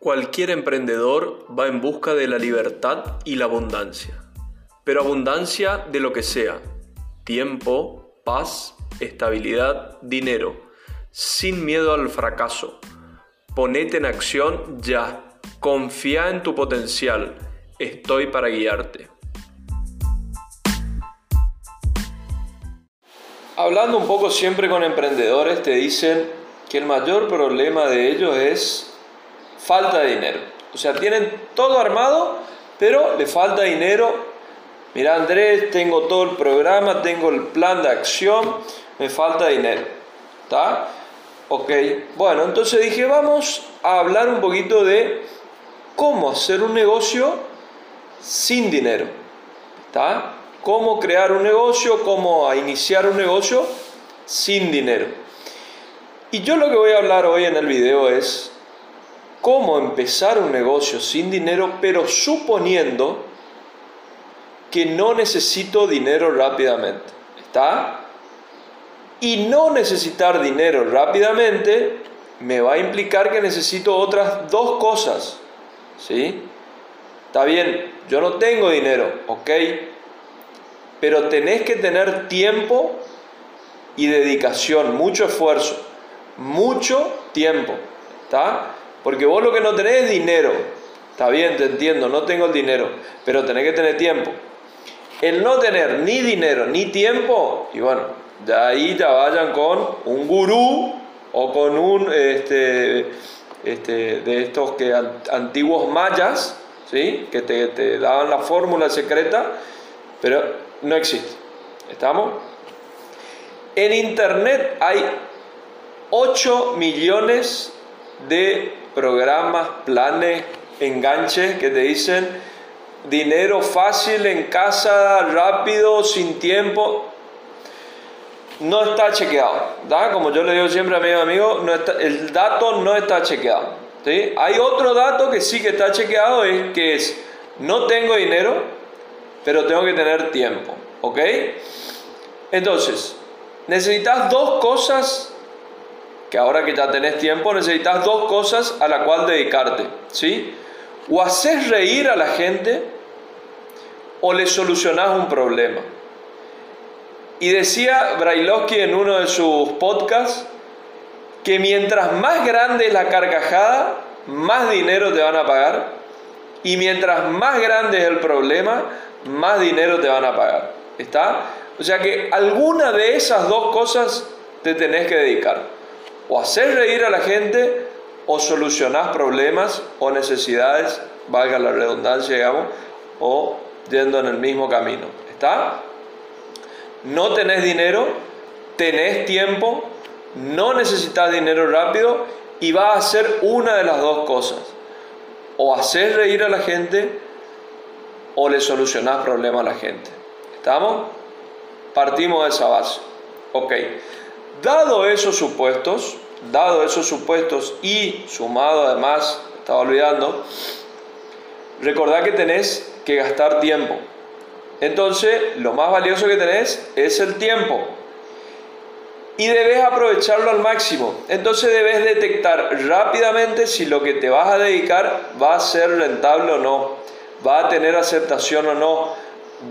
Cualquier emprendedor va en busca de la libertad y la abundancia, pero abundancia de lo que sea, tiempo, paz, estabilidad, dinero, sin miedo al fracaso. Ponete en acción ya, confía en tu potencial, estoy para guiarte. Hablando un poco siempre con emprendedores, te dicen que el mayor problema de ellos es falta de dinero. O sea, tienen todo armado, pero le falta dinero. Mira Andrés, tengo todo el programa, tengo el plan de acción, me falta dinero. ¿Está? Ok, bueno, entonces dije, vamos a hablar un poquito de cómo hacer un negocio sin dinero. ¿Está? Cómo crear un negocio, cómo iniciar un negocio sin dinero. Y yo lo que voy a hablar hoy en el video es cómo empezar un negocio sin dinero, pero suponiendo que no necesito dinero rápidamente. ¿Está? Y no necesitar dinero rápidamente me va a implicar que necesito otras dos cosas. ¿Sí? Está bien, yo no tengo dinero, ¿ok? Pero tenés que tener tiempo y dedicación, mucho esfuerzo, mucho tiempo. ¿Está? Porque vos lo que no tenés es dinero. Está bien, te entiendo, no tengo el dinero, pero tenés que tener tiempo. El no tener ni dinero ni tiempo, y bueno, de ahí ya vayan con un gurú o con un este, este, de estos que antiguos mayas, ¿sí? que te, te daban la fórmula secreta, pero no existe. ¿Estamos? En Internet hay 8 millones de programas, planes, enganches que te dicen dinero fácil en casa, rápido, sin tiempo. No está chequeado. ¿da? Como yo le digo siempre a mis no está, el dato no está chequeado. ¿sí? Hay otro dato que sí que está chequeado, es que es, no tengo dinero, pero tengo que tener tiempo. ¿Ok? Entonces, necesitas dos cosas que ahora que ya tenés tiempo necesitas dos cosas a la cual dedicarte, ¿sí? O haces reír a la gente o le solucionás un problema. Y decía Brailovsky en uno de sus podcasts que mientras más grande es la carcajada, más dinero te van a pagar. Y mientras más grande es el problema, más dinero te van a pagar. ¿Está? O sea que alguna de esas dos cosas te tenés que dedicar o hacer reír a la gente o solucionar problemas o necesidades, valga la redundancia, digamos, o yendo en el mismo camino. ¿Está? No tenés dinero, tenés tiempo, no necesitas dinero rápido y va a hacer una de las dos cosas. O hacer reír a la gente o le solucionás problemas a la gente. ¿Estamos? Partimos de esa base. Ok. Dado esos supuestos, dado esos supuestos y sumado además, estaba olvidando, recordad que tenés que gastar tiempo. Entonces, lo más valioso que tenés es el tiempo. Y debes aprovecharlo al máximo. Entonces debes detectar rápidamente si lo que te vas a dedicar va a ser rentable o no, va a tener aceptación o no,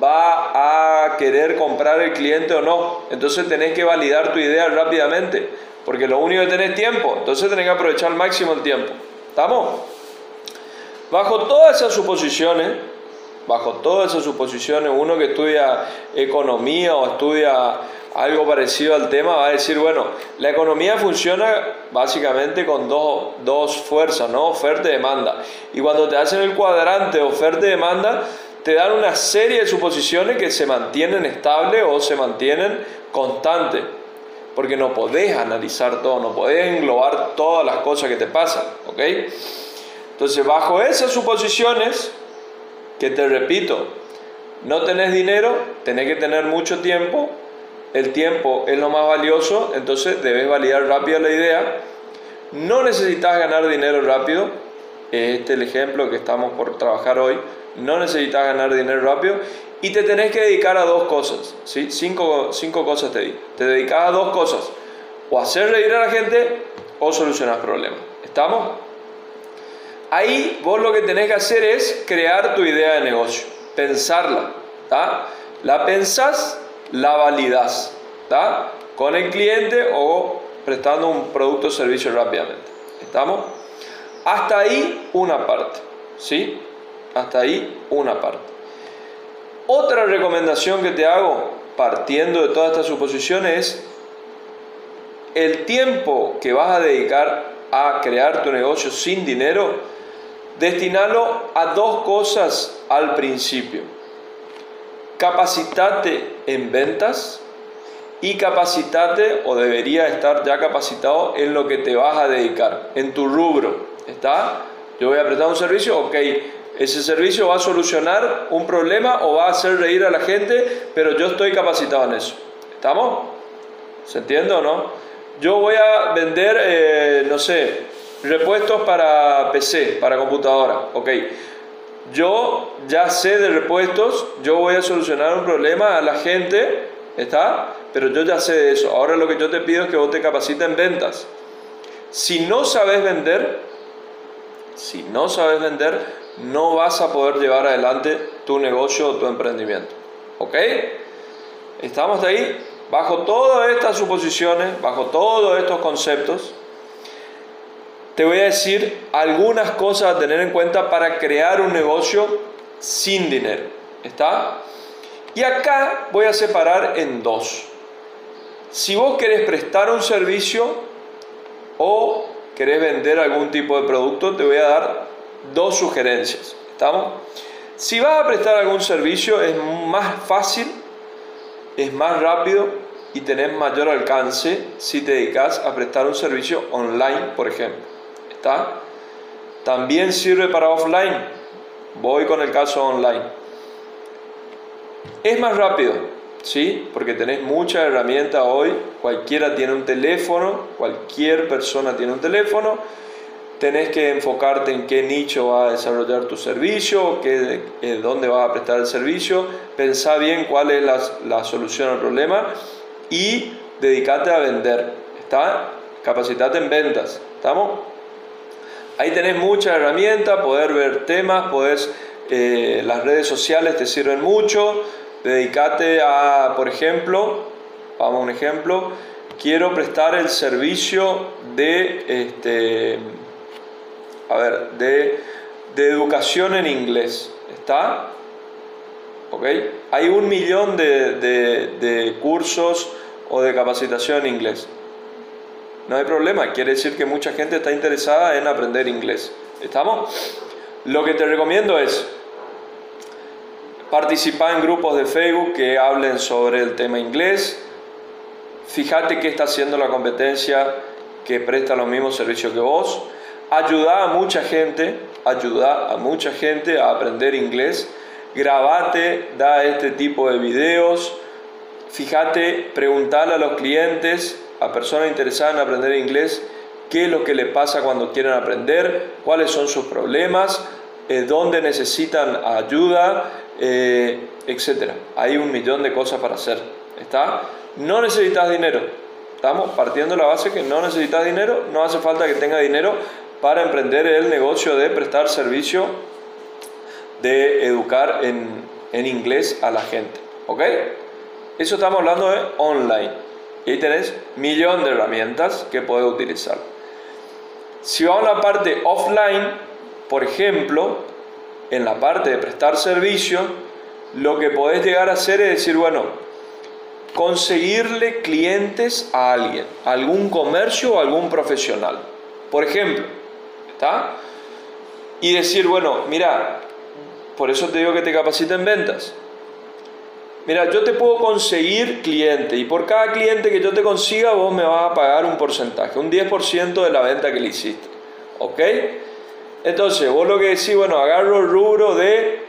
va a querer comprar el cliente o no. Entonces tenés que validar tu idea rápidamente, porque lo único que tenés tiempo, entonces tenés que aprovechar al máximo el tiempo. ¿Estamos? Bajo todas esas suposiciones, bajo todas esas suposiciones, uno que estudia economía o estudia algo parecido al tema va a decir, bueno, la economía funciona básicamente con dos, dos fuerzas, ¿no? Oferta y demanda. Y cuando te hacen el cuadrante oferta y demanda, te dan una serie de suposiciones que se mantienen estables o se mantienen constantes. Porque no podés analizar todo, no podés englobar todas las cosas que te pasan. ¿ok? Entonces, bajo esas suposiciones, que te repito, no tenés dinero, tenés que tener mucho tiempo, el tiempo es lo más valioso, entonces debes validar rápido la idea. No necesitas ganar dinero rápido, este es el ejemplo que estamos por trabajar hoy no necesitas ganar dinero rápido y te tenés que dedicar a dos cosas. ¿sí? Cinco, cinco cosas te di. Te dedicas a dos cosas. O hacer reír a la gente o solucionar problemas. ¿Estamos? Ahí vos lo que tenés que hacer es crear tu idea de negocio, pensarla. La pensás, la validás con el cliente o prestando un producto o servicio rápidamente. ¿Estamos? Hasta ahí una parte. ¿Sí? Hasta ahí una parte. Otra recomendación que te hago, partiendo de todas estas suposiciones, es el tiempo que vas a dedicar a crear tu negocio sin dinero, destinalo a dos cosas al principio. Capacitate en ventas y capacitate o debería estar ya capacitado en lo que te vas a dedicar, en tu rubro. ¿Está? Yo voy a prestar un servicio, ok, ese servicio va a solucionar un problema o va a hacer reír a la gente, pero yo estoy capacitado en eso. ¿Estamos? ¿Se entiende o no? Yo voy a vender, eh, no sé, repuestos para PC, para computadora, ok. Yo ya sé de repuestos, yo voy a solucionar un problema a la gente, ¿está? Pero yo ya sé de eso. Ahora lo que yo te pido es que vos te capacites en ventas. Si no sabes vender, si no sabes vender, no vas a poder llevar adelante tu negocio o tu emprendimiento. ¿Ok? ¿Estamos ahí? Bajo todas estas suposiciones, bajo todos estos conceptos, te voy a decir algunas cosas a tener en cuenta para crear un negocio sin dinero. ¿Está? Y acá voy a separar en dos. Si vos querés prestar un servicio o querés vender algún tipo de producto, te voy a dar dos sugerencias. ¿Estamos? Si vas a prestar algún servicio es más fácil, es más rápido y tenés mayor alcance si te dedicas a prestar un servicio online, por ejemplo. ¿Está? También sirve para offline. Voy con el caso online. Es más rápido, ¿sí? Porque tenés muchas herramientas hoy. Cualquiera tiene un teléfono, cualquier persona tiene un teléfono tenés que enfocarte en qué nicho va a desarrollar tu servicio, qué, eh, dónde vas a prestar el servicio, pensá bien cuál es la, solución al problema y dedicate a vender. ¿Está? Capacitate en ventas. ¿Estamos? Ahí tenés muchas herramientas, poder ver temas, podés, eh, las redes sociales te sirven mucho. Dedicate a, por ejemplo, vamos a un ejemplo, quiero prestar el servicio de este, a ver, de, educación en inglés. ¿Está? ¿Ok? Hay un millón de, cursos o de capacitación en inglés. No hay problema, quiere decir que mucha gente está interesada en aprender inglés. ¿Estamos? Lo que te recomiendo es participar en grupos de Facebook que hablen sobre el tema inglés. Fíjate qué está haciendo la competencia que presta los mismos servicios que vos ayuda a mucha gente, ayuda a mucha gente a aprender inglés. Grabate, da este tipo de videos. Fíjate, preguntarle a los clientes, a personas interesadas en aprender inglés, qué es lo que le pasa cuando quieren aprender, cuáles son sus problemas, eh, dónde necesitan ayuda, eh, etc. Hay un millón de cosas para hacer. ¿Está? No necesitas dinero. Estamos partiendo de la base que no necesitas dinero, no hace falta que tenga dinero para emprender el negocio de prestar servicio de educar en, inglés a la gente. ¿Ok? Eso estamos hablando de online. Y ahí tenés millón de herramientas que puedes utilizar. Si vamos a la parte offline, por ejemplo, en la parte de prestar servicio, lo que podés llegar a hacer es decir, bueno, conseguirle clientes a alguien, algún comercio o algún profesional. Por ejemplo, y decir, bueno, mira, por eso te digo que te capacita en ventas. Mira, yo te puedo conseguir cliente y por cada cliente que yo te consiga vos me vas a pagar un porcentaje, un 10% de la venta que le hiciste. ¿Ok? Entonces, vos lo que decís, bueno, agarro el rubro de,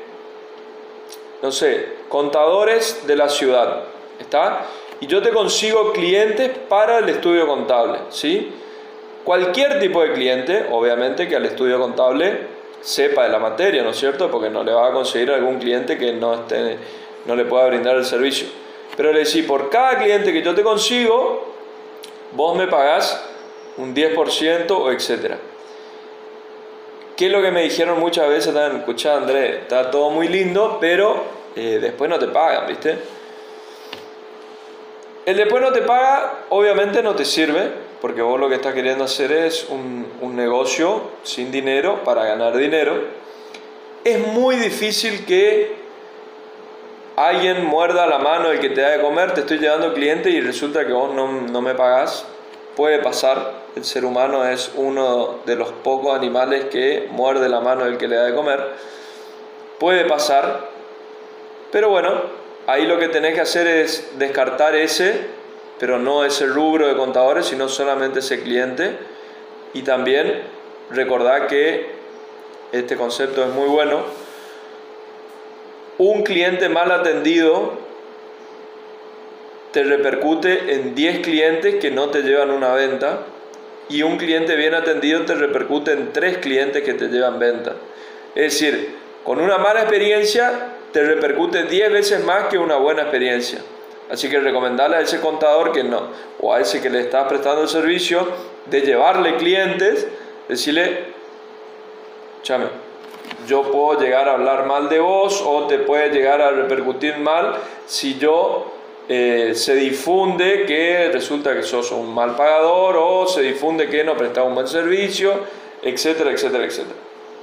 no sé, contadores de la ciudad. ¿Está? Y yo te consigo clientes para el estudio contable. ¿Sí? Cualquier tipo de cliente, obviamente que al estudio contable sepa de la materia, ¿no es cierto? Porque no le va a conseguir algún cliente que no, esté, no le pueda brindar el servicio. Pero le decís, por cada cliente que yo te consigo, vos me pagás un 10% o etcétera. ¿Qué es lo que me dijeron muchas veces? También, escuchá Andrés, está todo muy lindo, pero eh, después no te pagan, ¿viste? El después no te paga, obviamente no te sirve, porque vos lo que estás queriendo hacer es un, un negocio sin dinero para ganar dinero. Es muy difícil que alguien muerda la mano del que te da de comer, te estoy llevando cliente y resulta que vos no, no me pagás. Puede pasar, el ser humano es uno de los pocos animales que muerde la mano del que le da de comer. Puede pasar, pero bueno, ahí lo que tenés que hacer es descartar ese, pero no ese rubro de contadores, sino solamente ese cliente. Y también recordar que este concepto es muy bueno un cliente mal atendido te repercute en 10 clientes que no te llevan una venta y un cliente bien atendido te repercute en 3 clientes que te llevan venta. Es decir, con una mala experiencia te repercute 10 veces más que una buena experiencia. Así que recomendarle a ese contador que no, o a ese que le estás prestando el servicio, de llevarle clientes, decirle, chame, yo puedo llegar a hablar mal de vos o te puede llegar a repercutir mal si yo eh, se difunde que resulta que sos un mal pagador o se difunde que no prestas un buen servicio, etcétera, etcétera, etcétera.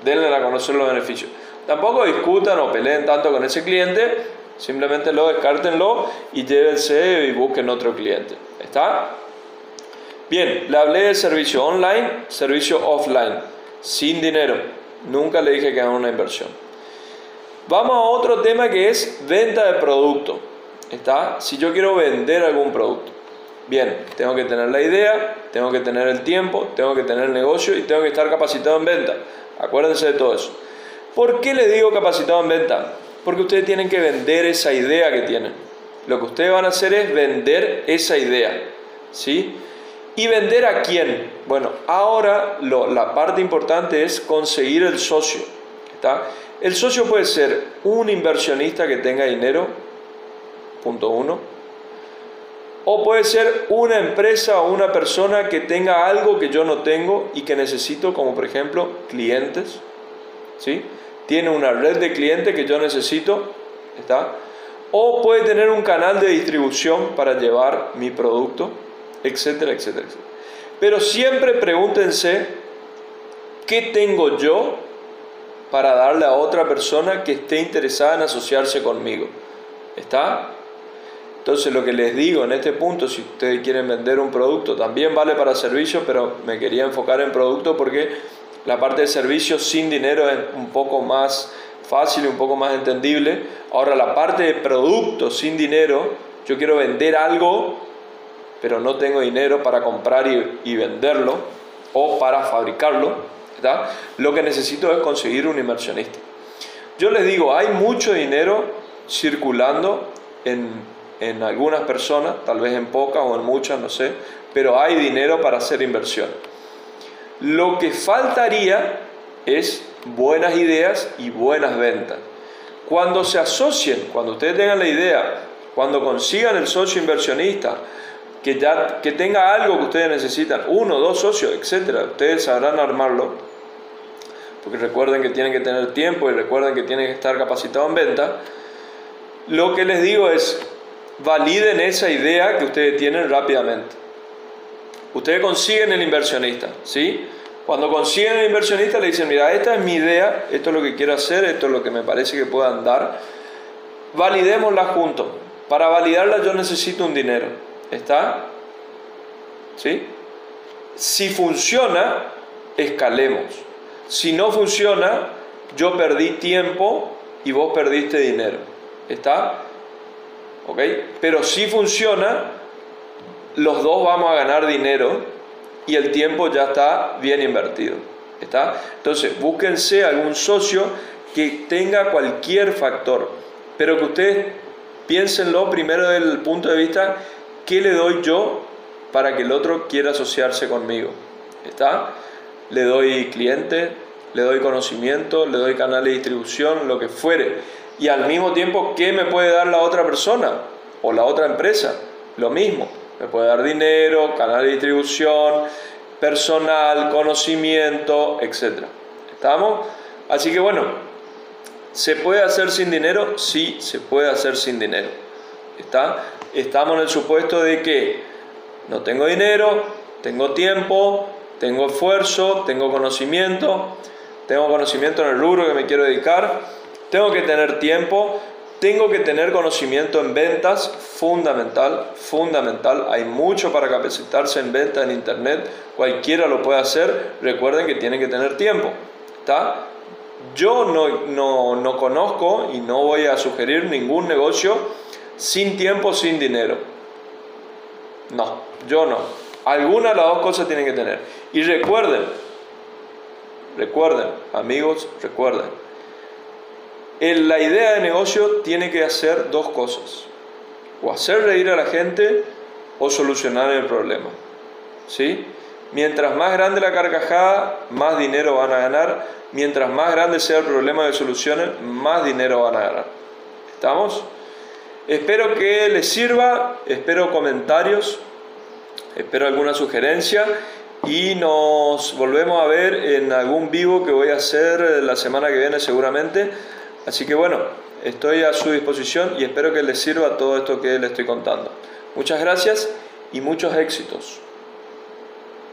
Denle a conocer los beneficios. Tampoco discutan o peleen tanto con ese cliente, simplemente lo descártenlo y llévense y busquen otro cliente. ¿Está? Bien, le hablé de servicio online, servicio offline, sin dinero. Nunca le dije que haga una inversión. Vamos a otro tema que es venta de producto. ¿Está? Si yo quiero vender algún producto. Bien, tengo que tener la idea, tengo que tener el tiempo, tengo que tener el negocio y tengo que estar capacitado en venta. Acuérdense de todo eso. ¿Por qué les digo capacitado en venta? Porque ustedes tienen que vender esa idea que tienen. Lo que ustedes van a hacer es vender esa idea. ¿Sí? ¿Y vender a quién? Bueno, ahora la parte importante es conseguir el socio. ¿está? El socio puede ser un inversionista que tenga dinero, punto uno, o puede ser una empresa o una persona que tenga algo que yo no tengo y que necesito, como por ejemplo clientes. ¿sí? Tiene una red de clientes que yo necesito. ¿está? O puede tener un canal de distribución para llevar mi producto etcétera, etcétera, etcétera. Pero siempre pregúntense, ¿qué tengo yo para darle a otra persona que esté interesada en asociarse conmigo? ¿Está? Entonces lo que les digo en este punto, si ustedes quieren vender un producto, también vale para servicios, pero me quería enfocar en producto porque la parte de servicios sin dinero es un poco más fácil y un poco más entendible. Ahora la parte de producto sin dinero, yo quiero vender algo pero no tengo dinero para comprar y, venderlo o para fabricarlo, lo que necesito es conseguir un inversionista. Yo les digo, hay mucho dinero circulando en, en algunas personas, tal vez en pocas o en muchas, no sé, pero hay dinero para hacer inversión. Lo que faltaría es buenas ideas y buenas ventas. Cuando se asocien, cuando ustedes tengan la idea, cuando consigan el socio inversionista, que, ya, que tenga algo que ustedes necesitan, uno, dos socios, etcétera, ustedes sabrán armarlo, porque recuerden que tienen que tener tiempo y recuerden que tienen que estar capacitados en venta. Lo que les digo es, validen esa idea que ustedes tienen rápidamente. Ustedes consiguen el inversionista, ¿sí? Cuando consiguen el inversionista le dicen, mira, esta es mi idea, esto es lo que quiero hacer, esto es lo que me parece que puedan dar, validémosla juntos. Para validarla yo necesito un dinero. ¿Está? ¿Sí? Si funciona, escalemos. Si no funciona, yo perdí tiempo y vos perdiste dinero. ¿Está? ¿Ok? Pero si funciona, los dos vamos a ganar dinero y el tiempo ya está bien invertido. ¿Está? Entonces, búsquense algún socio que tenga cualquier factor, pero que ustedes piénsenlo primero desde el punto de vista ¿qué le doy yo para que el otro quiera asociarse conmigo? ¿Está? Le doy cliente, le doy conocimiento, le doy canal de distribución, lo que fuere. Y al mismo tiempo, ¿qué me puede dar la otra persona o la otra empresa? Lo mismo. Me puede dar dinero, canal de distribución, personal, conocimiento, etc. ¿Estamos? Así que bueno, ¿se puede hacer sin dinero? Sí, se puede hacer sin dinero. ¿Está? Estamos en el supuesto de que no tengo dinero, tengo tiempo, tengo esfuerzo, tengo conocimiento, tengo conocimiento en el rubro que me quiero dedicar, tengo que tener tiempo, tengo que tener conocimiento en ventas, fundamental, fundamental. Hay mucho para capacitarse en ventas en Internet, cualquiera lo puede hacer. Recuerden que tienen que tener tiempo. ¿está? Yo no, no conozco y no voy a sugerir ningún negocio sin tiempo, sin dinero. No, yo no. Alguna de las dos cosas tienen que tener. Y recuerden, recuerden, amigos, recuerden, la idea de negocio tiene que hacer dos cosas. O hacer reír a la gente o solucionar el problema. ¿Sí? Mientras más grande la carcajada, más dinero van a ganar. Mientras más grande sea el problema de soluciones, más dinero van a ganar. ¿Estamos? Espero que les sirva, espero comentarios, espero alguna sugerencia y nos volvemos a ver en algún vivo que voy a hacer la semana que viene seguramente. Así que bueno, estoy a su disposición y espero que les sirva todo esto que les estoy contando. Muchas gracias y muchos éxitos.